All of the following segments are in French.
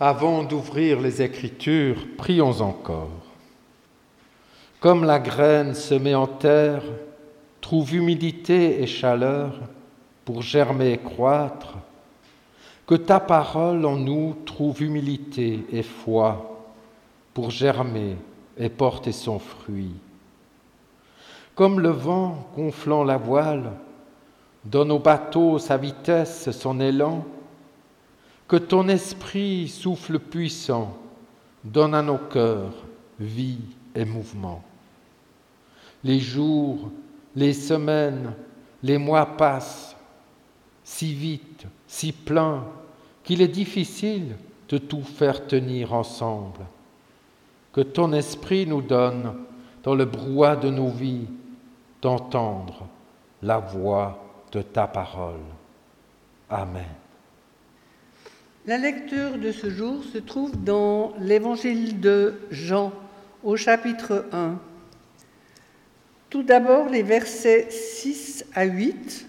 Avant d'ouvrir les Écritures, prions encore. Comme la graine semée en terre trouve humidité et chaleur pour germer et croître, que ta parole en nous trouve humilité et foi pour germer et porter son fruit. Comme le vent gonflant la voile donne au bateau sa vitesse, son élan, que ton esprit souffle puissant donne à nos cœurs vie et mouvement. Les jours, les semaines, les mois passent si vite, si plein, qu'il est difficile de tout faire tenir ensemble. Que ton esprit nous donne, dans le brouhaha de nos vies, d'entendre la voix de ta parole. Amen. La lecture de ce jour se trouve dans l'évangile de Jean au chapitre 1. Tout d'abord les versets 6 à 8.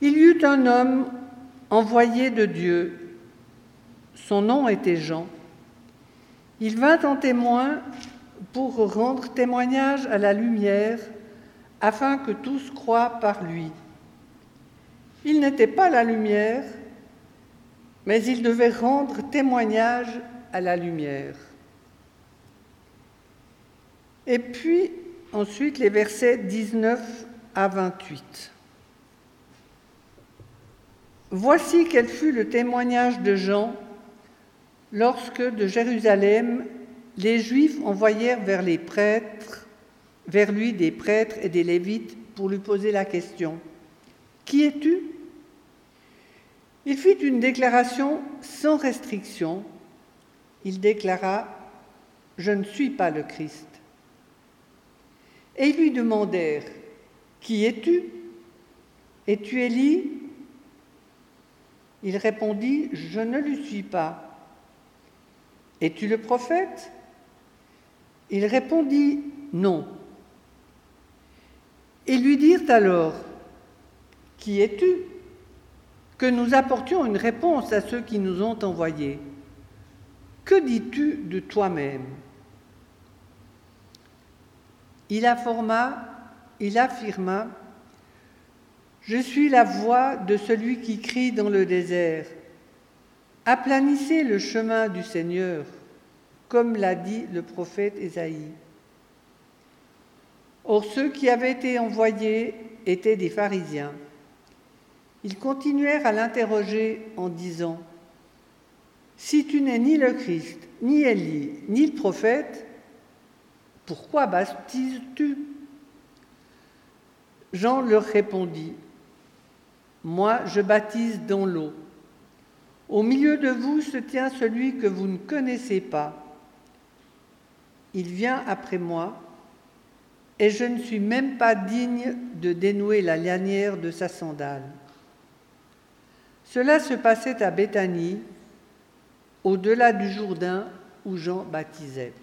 Il y eut un homme envoyé de Dieu. Son nom était Jean. Il vint en témoin pour rendre témoignage à la lumière afin que tous croient par lui. Il n'était pas la lumière, mais il devait rendre témoignage à la lumière. Et puis ensuite les versets 19 à 28. Voici quel fut le témoignage de Jean lorsque de Jérusalem les Juifs envoyèrent vers les prêtres, vers lui des prêtres et des Lévites pour lui poser la question Qui es-tu? Il fit une déclaration sans restriction. Il déclara Je ne suis pas le Christ. Et ils lui demandèrent Qui es-tu? Es-tu Élie Il répondit Je ne le suis pas. Es-tu le prophète? Il répondit Non. Ils lui dirent alors Qui es-tu Que nous apportions une réponse à ceux qui nous ont envoyés? Que dis-tu de toi-même? Il informa, il affirma Je suis la voix de celui qui crie dans le désert. Aplanissez le chemin du Seigneur, comme l'a dit le prophète Ésaïe. Or ceux qui avaient été envoyés étaient des pharisiens. Ils continuèrent à l'interroger en disant Si tu n'es ni le Christ, ni Élie, ni le prophète, pourquoi baptises-tu? Jean leur répondit Moi, je baptise dans l'eau. Au milieu de vous se tient celui que vous ne connaissez pas. Il vient après moi et je ne suis même pas digne de dénouer la lanière de sa sandale. Cela se passait à Béthanie, au-delà du Jourdain où Jean baptisait.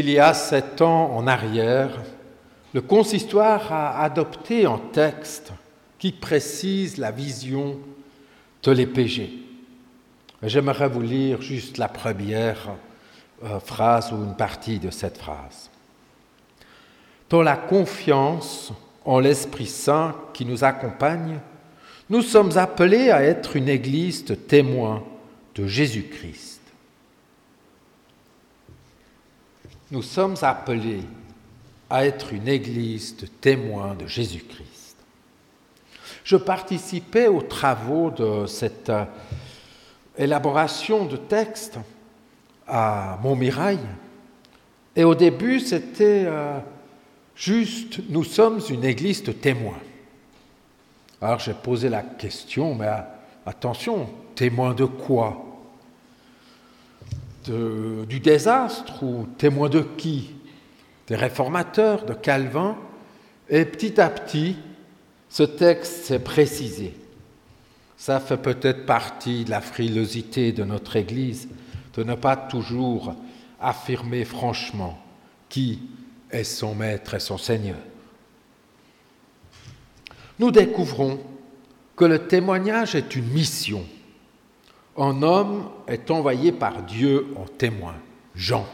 Il y a sept ans en arrière, le consistoire a adopté un texte qui précise la vision de l'épégé. J'aimerais vous lire juste la première euh, phrase ou une partie de cette phrase. Dans la confiance en l'Esprit Saint qui nous accompagne, nous sommes appelés à être une église de témoins de Jésus-Christ. Nous sommes appelés à être une église de témoins de Jésus-Christ. Je participais aux travaux de cette euh, élaboration de texte à Montmirail. Et au début, c'était euh, Juste, nous sommes une église de témoins. Alors j'ai posé la question, mais attention, témoins de quoi? Du désastre ou témoins de qui? Des réformateurs, de Calvin Et petit à petit, ce texte s'est précisé. Ça fait peut-être partie de la frilosité de notre Église de ne pas toujours affirmer franchement qui est son maître et son Seigneur. Nous découvrons que le témoignage est une mission. Un homme est envoyé par Dieu en témoin, Jean.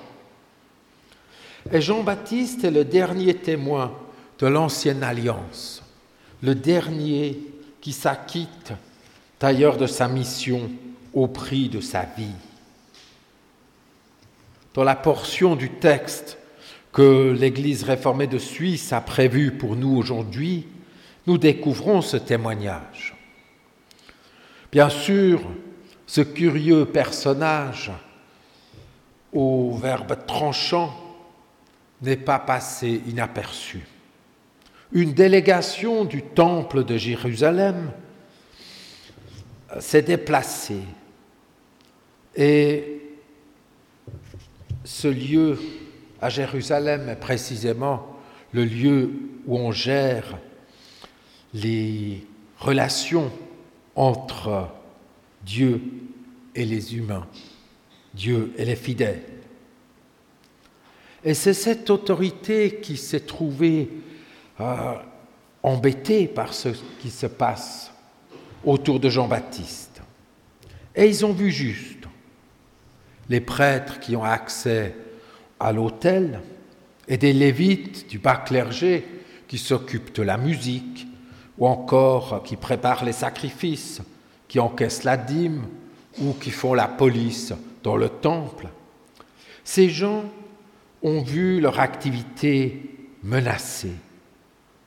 Et Jean-Baptiste est le dernier témoin de l'ancienne alliance, le dernier qui s'acquitte d'ailleurs de sa mission au prix de sa vie. Dans la portion du texte que l'Église réformée de Suisse a prévue pour nous aujourd'hui, nous découvrons ce témoignage. Bien sûr, ce curieux personnage au verbe tranchant n'est pas passé inaperçu. Une délégation du temple de Jérusalem s'est déplacée et ce lieu à Jérusalem est précisément le lieu où on gère les relations entre Dieu et les humains, Dieu et les fidèles. Et c'est cette autorité qui s'est trouvée euh, embêtée par ce qui se passe autour de Jean-Baptiste. Et ils ont vu juste. Les prêtres qui ont accès à l'autel et des lévites du bas clergé qui s'occupent de la musique ou encore qui préparent les sacrifices, qui encaissent la dîme ou qui font la police dans le temple. Ces gens ont vu leur activité menacée,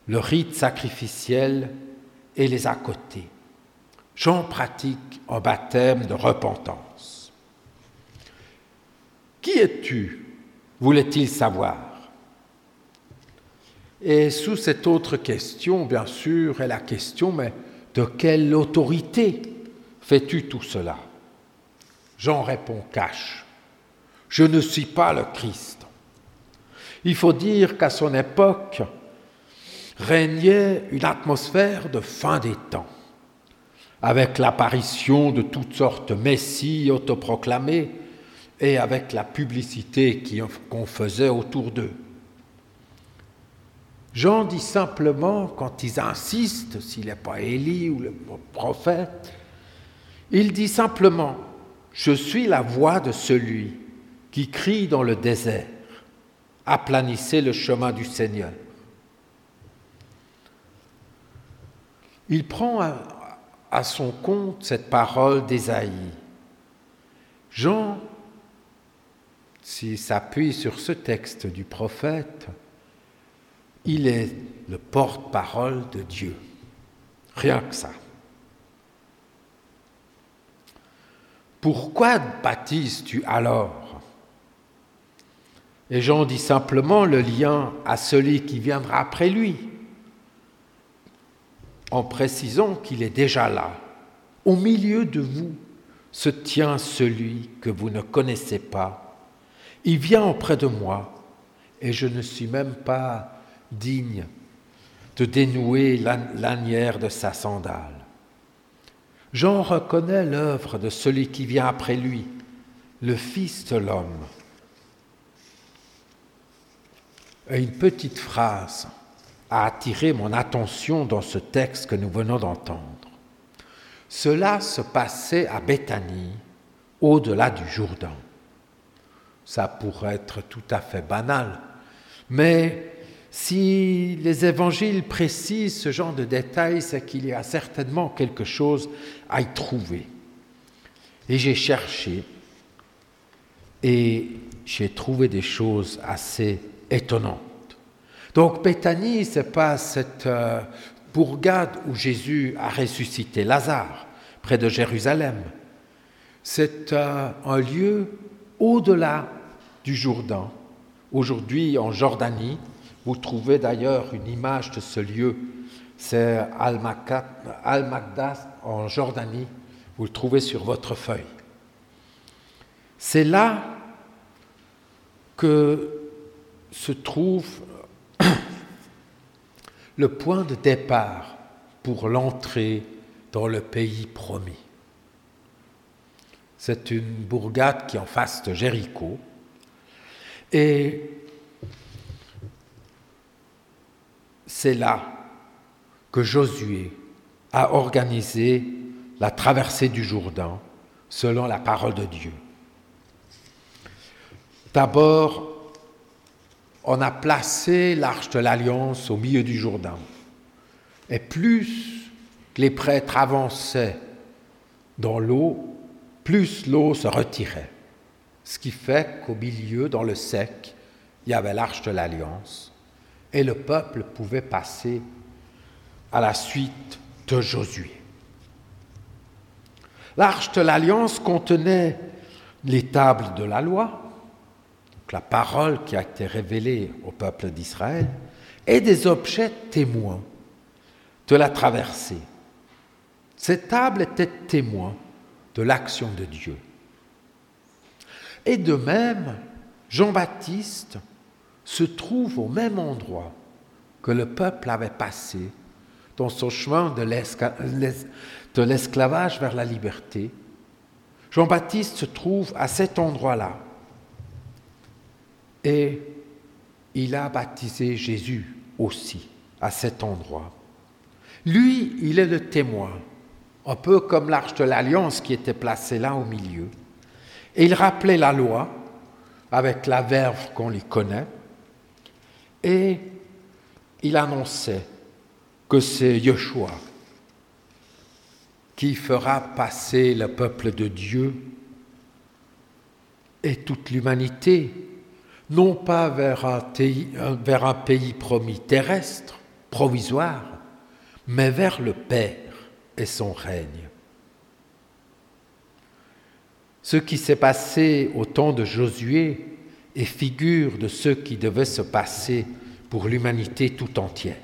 le rite sacrificiel et les à côté. Jean pratique un baptême de repentance. Qui es-tu? voulait-il savoir Et sous cette autre question, bien sûr, est la question, mais de quelle autorité fais-tu tout cela? Jean répond cache. Je ne suis pas le Christ. Il faut dire qu'à son époque régnait une atmosphère de fin des temps, avec l'apparition de toutes sortes de messies autoproclamés et avec la publicité qu'on faisait autour d'eux. Jean dit simplement, quand ils insistent, s'il n'est pas Élie ou le prophète, il dit simplement, je suis la voix de celui qui crie dans le désert, aplanissez le chemin du Seigneur. Il prend à, son compte cette parole d'Ésaïe. Jean s'il s'appuie sur ce texte du prophète, il est le porte-parole de Dieu. Rien que ça. Pourquoi baptises-tu alors? Et Jean dit simplement le lien à celui qui viendra après lui, en précisant qu'il est déjà là. Au milieu de vous se tient celui que vous ne connaissez pas il vient auprès de moi et je ne suis même pas digne de dénouer l'anière de sa sandale. Jean reconnaît l'œuvre de celui qui vient après lui, le Fils de l'homme. Une petite phrase a attiré mon attention dans ce texte que nous venons d'entendre. Cela se passait à Béthanie, au-delà du Jourdain ça pourrait être tout à fait banal. Mais si les évangiles précisent ce genre de détails, c'est qu'il y a certainement quelque chose à y trouver. Et j'ai cherché et j'ai trouvé des choses assez étonnantes. Donc Béthanie, ce n'est pas cette euh, bourgade où Jésus a ressuscité Lazare, près de Jérusalem. C'est euh, un lieu au-delà du Jourdain, aujourd'hui en Jordanie, Vous trouvez d'ailleurs une image de ce lieu, c'est Al-Magdas en Jordanie. Vous le trouvez sur votre feuille. C'est là que se trouve le point de départ pour l'entrée dans le pays promis. C'est une bourgade qui est en face de Jéricho. Et c'est là que Josué a organisé la traversée du Jourdain selon la parole de Dieu. D'abord, on a placé l'arche de l'alliance au milieu du Jourdain. Et plus les prêtres avançaient dans l'eau, plus l'eau se retirait. Ce qui fait qu'au milieu, dans le sec, il y avait l'arche de l'alliance et le peuple pouvait passer à la suite de Josué. L'arche de l'alliance contenait les tables de la loi, la parole qui a été révélée au peuple d'Israël, et des objets témoins de la traversée. Ces tables étaient témoins de l'action de Dieu. Et de même, Jean-Baptiste se trouve au même endroit que le peuple avait passé dans son chemin de l'esclavage vers la liberté. Jean-Baptiste se trouve à cet endroit-là et il a baptisé Jésus aussi à cet endroit. Lui, il est le témoin, un peu comme l'arche de l'alliance qui était placée là au milieu. Et il rappelait la loi avec la verve qu'on lui connaît, et il annonçait que c'est Yeshua qui fera passer le peuple de Dieu et toute l'humanité non pas vers un, vers un pays promis terrestre, provisoire, mais vers le Père et son règne. Ce qui s'est passé au temps de Josué est figure de ce qui devait se passer pour l'humanité tout entière.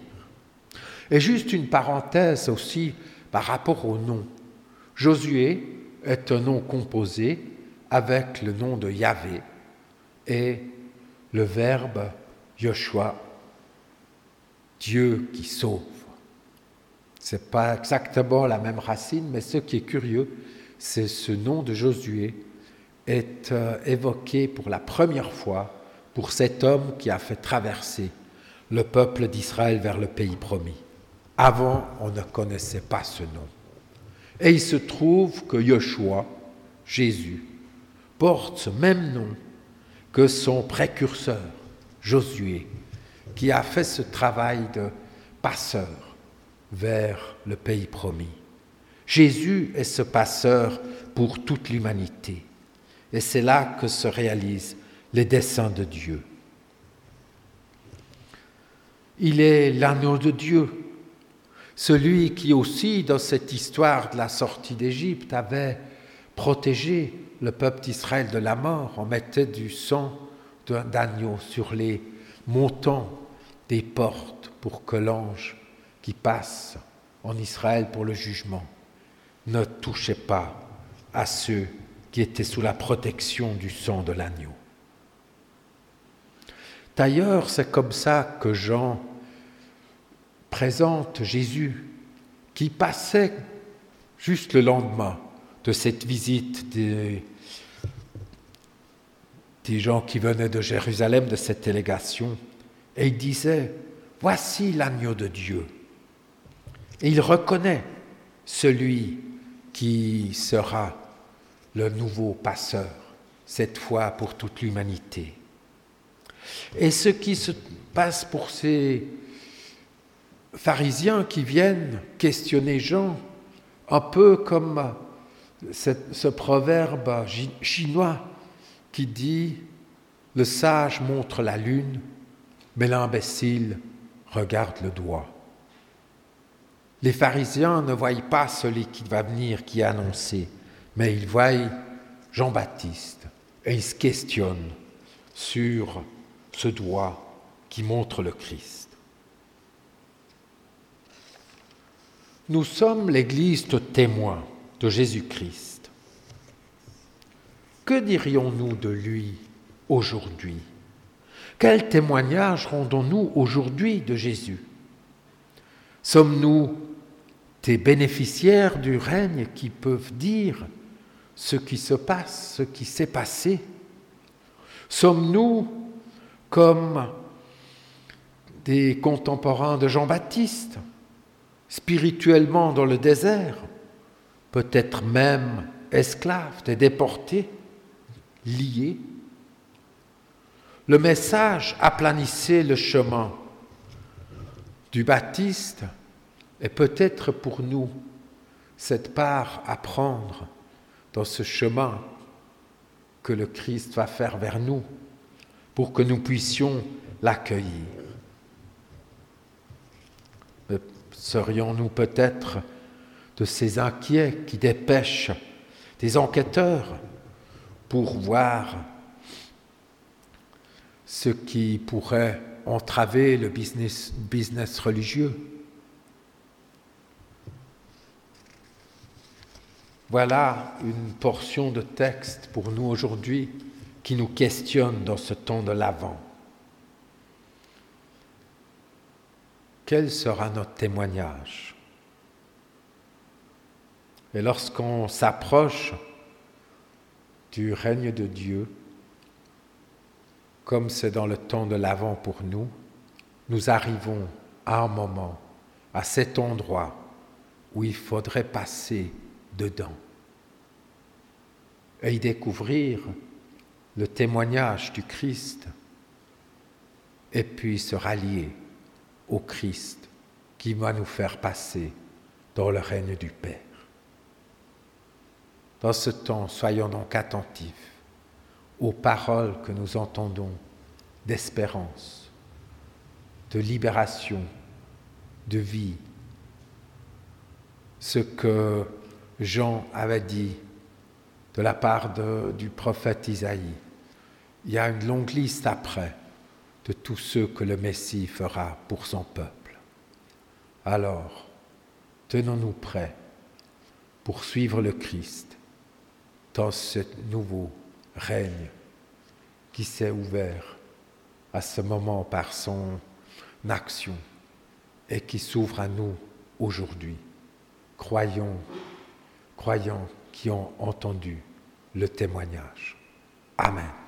Et juste une parenthèse aussi par rapport au nom. Josué est un nom composé avec le nom de Yahvé et le verbe Yoshua, Dieu qui sauve. Ce n'est pas exactement la même racine, mais ce qui est curieux, c'est ce nom de Josué est euh, évoqué pour la première fois pour cet homme qui a fait traverser le peuple d'Israël vers le pays promis. Avant, on ne connaissait pas ce nom. Et il se trouve que Yoshua, Jésus, porte ce même nom que son précurseur, Josué, qui a fait ce travail de passeur vers le pays promis. Jésus est ce passeur pour toute l'humanité. Et c'est là que se réalisent les desseins de Dieu. Il est l'agneau de Dieu, celui qui aussi, dans cette histoire de la sortie d'Égypte, avait protégé le peuple d'Israël de la mort. On mettait du sang d'agneau sur les montants des portes pour que l'ange qui passe en Israël pour le jugement ne touchait pas à ceux qui étaient sous la protection du sang de l'agneau. D'ailleurs, c'est comme ça que Jean présente Jésus qui passait juste le lendemain de cette visite des, gens qui venaient de Jérusalem, de cette délégation, et il disait, voici l'agneau de Dieu. Il reconnaît celui qui sera le nouveau passeur, cette fois pour toute l'humanité. Et ce qui se passe pour ces pharisiens qui viennent questionner Jean, un peu comme ce proverbe chinois qui dit Le sage montre la lune, mais l'imbécile regarde le doigt. Les pharisiens ne voient pas celui qui va venir, qui est annoncé, mais ils voient Jean-Baptiste et ils se questionnent sur ce doigt qui montre le Christ. Nous sommes l'Église de témoins de Jésus-Christ. Que dirions-nous de lui aujourd'hui? Quel témoignage rendons-nous aujourd'hui de Jésus? Sommes-nous des bénéficiaires du règne qui peuvent dire ce qui se passe, ce qui s'est passé. Sommes-nous comme des contemporains de Jean-Baptiste, spirituellement dans le désert, peut-être même esclaves, des déportés, liés? Le message aplanissait le chemin du Baptiste et peut-être pour nous cette part à prendre dans ce chemin que le Christ va faire vers nous pour que nous puissions l'accueillir. Serions-nous peut-être de ces inquiets qui dépêchent des enquêteurs pour voir ce qui pourrait entraver le business, business religieux? Voilà une portion de texte pour nous aujourd'hui qui nous questionne dans ce temps de l'Avent. Quel sera notre témoignage? Et lorsqu'on s'approche du règne de Dieu, comme c'est dans le temps de l'Avent pour nous, nous arrivons à un moment, à cet endroit où il faudrait passer dedans et y découvrir le témoignage du Christ et puis se rallier au Christ qui va nous faire passer dans le règne du Père. Dans ce temps, soyons donc attentifs aux paroles que nous entendons d'espérance, de libération, de vie. Ce que Jean avait dit de la part du prophète Isaïe. Il y a une longue liste après de tous ceux que le Messie fera pour son peuple. Alors, tenons-nous prêts pour suivre le Christ dans ce nouveau règne qui s'est ouvert à ce moment par son action et qui s'ouvre à nous aujourd'hui. Croyons, croyons qui ont entendu le témoignage. Amen.